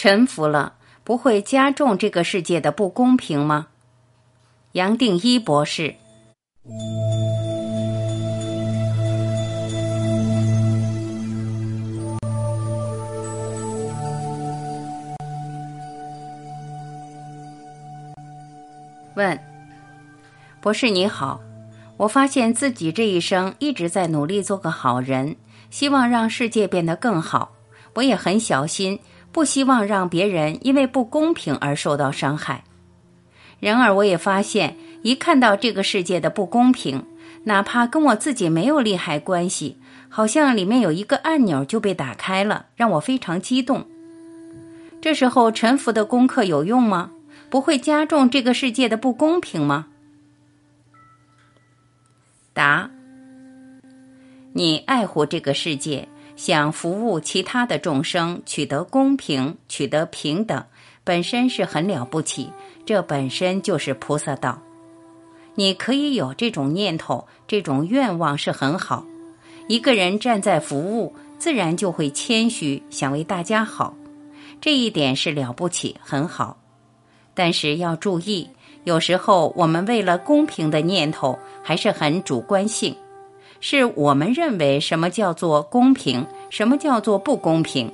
臣服了，不会加重这个世界的不公平吗？杨定一博士。问，博士你好，我发现自己这一生一直在努力做个好人，希望让世界变得更好。我也很小心，不希望让别人因为不公平而受到伤害。然而，我也发现，一看到这个世界的不公平，哪怕跟我自己没有利害关系，好像里面有一个按钮就被打开了，让我非常激动。这时候，臣服的功课有用吗？不会加重这个世界的不公平吗？答：你爱护这个世界，想服务其他的众生，取得公平，取得平等，本身是很了不起，这本身就是菩萨道。你可以有这种念头，这种愿望是很好。一个人站在服务，自然就会谦虚，想为大家好，这一点是了不起，很好。但是要注意，有时候我们为了公平的念头还是很主观性，是我们认为什么叫做公平，什么叫做不公平，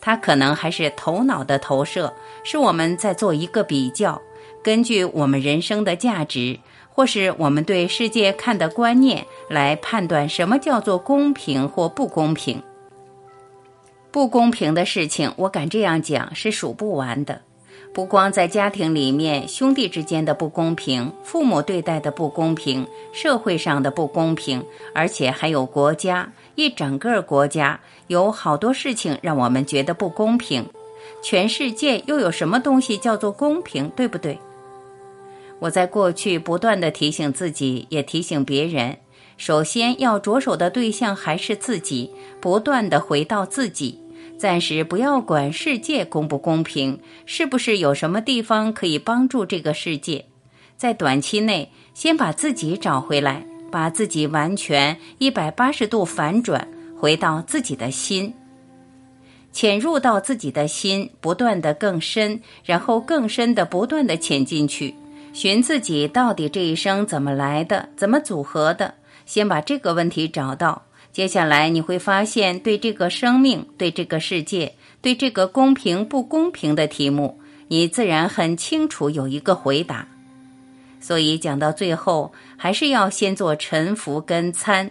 它可能还是头脑的投射，是我们在做一个比较，根据我们人生的价值，或是我们对世界看的观念来判断什么叫做公平或不公平。不公平的事情，我敢这样讲，是数不完的。不光在家庭里面，兄弟之间的不公平，父母对待的不公平，社会上的不公平，而且还有国家，一整个国家有好多事情让我们觉得不公平。全世界又有什么东西叫做公平，对不对？我在过去不断的提醒自己，也提醒别人，首先要着手的对象还是自己，不断的回到自己。暂时不要管世界公不公平，是不是有什么地方可以帮助这个世界？在短期内，先把自己找回来，把自己完全一百八十度反转，回到自己的心，潜入到自己的心，不断的更深，然后更深的不断的潜进去，寻自己到底这一生怎么来的，怎么组合的，先把这个问题找到。接下来你会发现，对这个生命、对这个世界、对这个公平不公平的题目，你自然很清楚有一个回答。所以讲到最后，还是要先做臣服跟参。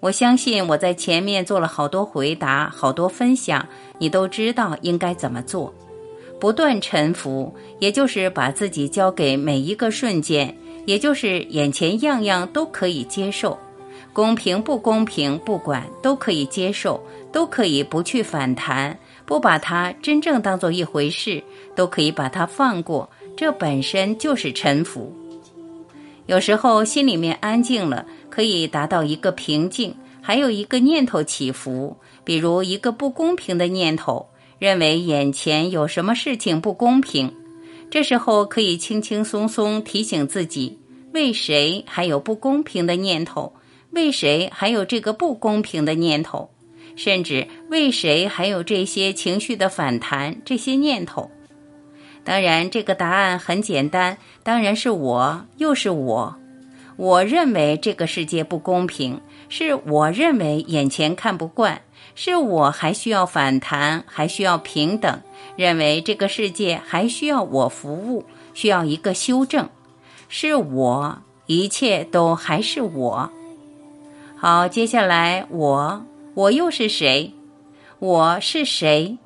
我相信我在前面做了好多回答、好多分享，你都知道应该怎么做。不断臣服，也就是把自己交给每一个瞬间，也就是眼前样样都可以接受。公平不公平，不管都可以接受，都可以不去反弹，不把它真正当做一回事，都可以把它放过。这本身就是臣服。有时候心里面安静了，可以达到一个平静。还有一个念头起伏，比如一个不公平的念头，认为眼前有什么事情不公平，这时候可以轻轻松松提醒自己：为谁还有不公平的念头？为谁还有这个不公平的念头？甚至为谁还有这些情绪的反弹、这些念头？当然，这个答案很简单，当然是我，又是我。我认为这个世界不公平，是我认为眼前看不惯，是我还需要反弹，还需要平等，认为这个世界还需要我服务，需要一个修正，是我，一切都还是我。好，接下来我我又是谁？我是谁？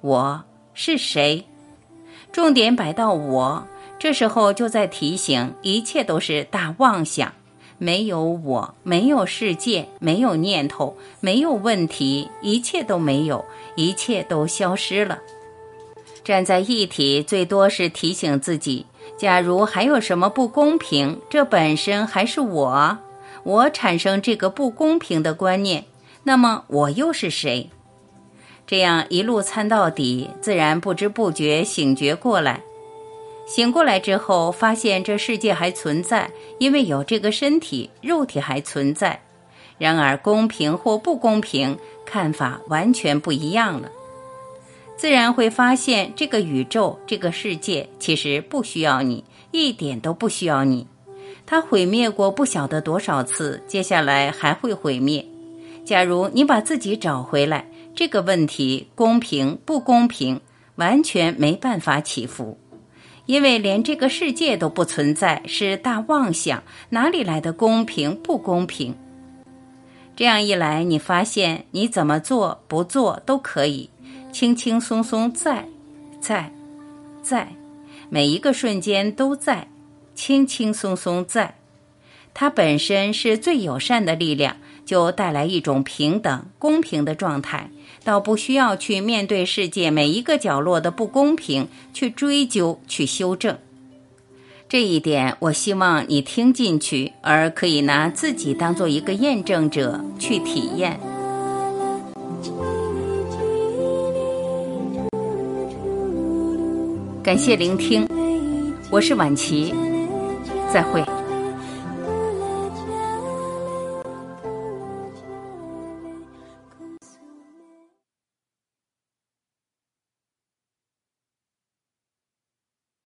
我是谁？重点摆到我，这时候就在提醒，一切都是大妄想，没有我，没有世界，没有念头，没有问题，一切都没有，一切都消失了。站在一体，最多是提醒自己：假如还有什么不公平，这本身还是我。我产生这个不公平的观念，那么我又是谁？这样一路参到底，自然不知不觉醒觉过来。醒过来之后，发现这世界还存在，因为有这个身体，肉体还存在。然而，公平或不公平，看法完全不一样了。自然会发现这个宇宙、这个世界其实不需要你，一点都不需要你。它毁灭过不晓得多少次，接下来还会毁灭。假如你把自己找回来，这个问题公平不公平，完全没办法起伏，因为连这个世界都不存在，是大妄想，哪里来的公平不公平？这样一来，你发现你怎么做不做都可以，轻轻松松在，在，在，每一个瞬间都在。轻轻松松在，它本身是最友善的力量，就带来一种平等、公平的状态，倒不需要去面对世界每一个角落的不公平，去追究、去修正。这一点，我希望你听进去，而可以拿自己当做一个验证者去体验。感谢聆听，我是晚琪。再会。